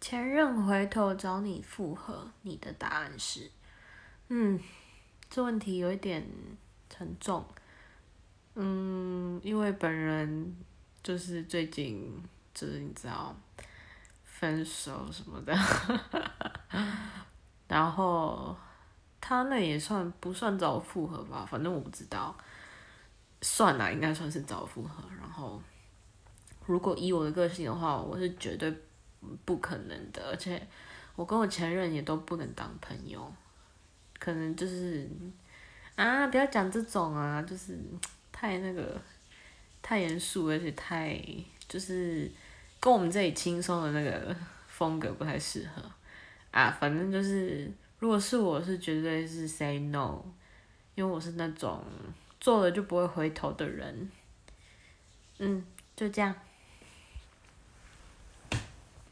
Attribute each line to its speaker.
Speaker 1: 前任回头找你复合，你的答案是？嗯，这问题有一点沉重。嗯，因为本人就是最近就是你知道分手什么的，然后他那也算不算找我复合吧？反正我不知道，算了，应该算是找复合。然后如果以我的个性的话，我是绝对不可能的，而且我跟我前任也都不能当朋友，可能就是啊，不要讲这种啊，就是太那个太严肃，而且太就是跟我们这里轻松的那个风格不太适合啊。反正就是，如果是我是绝对是 say no，因为我是那种做了就不会回头的人。嗯，就这样。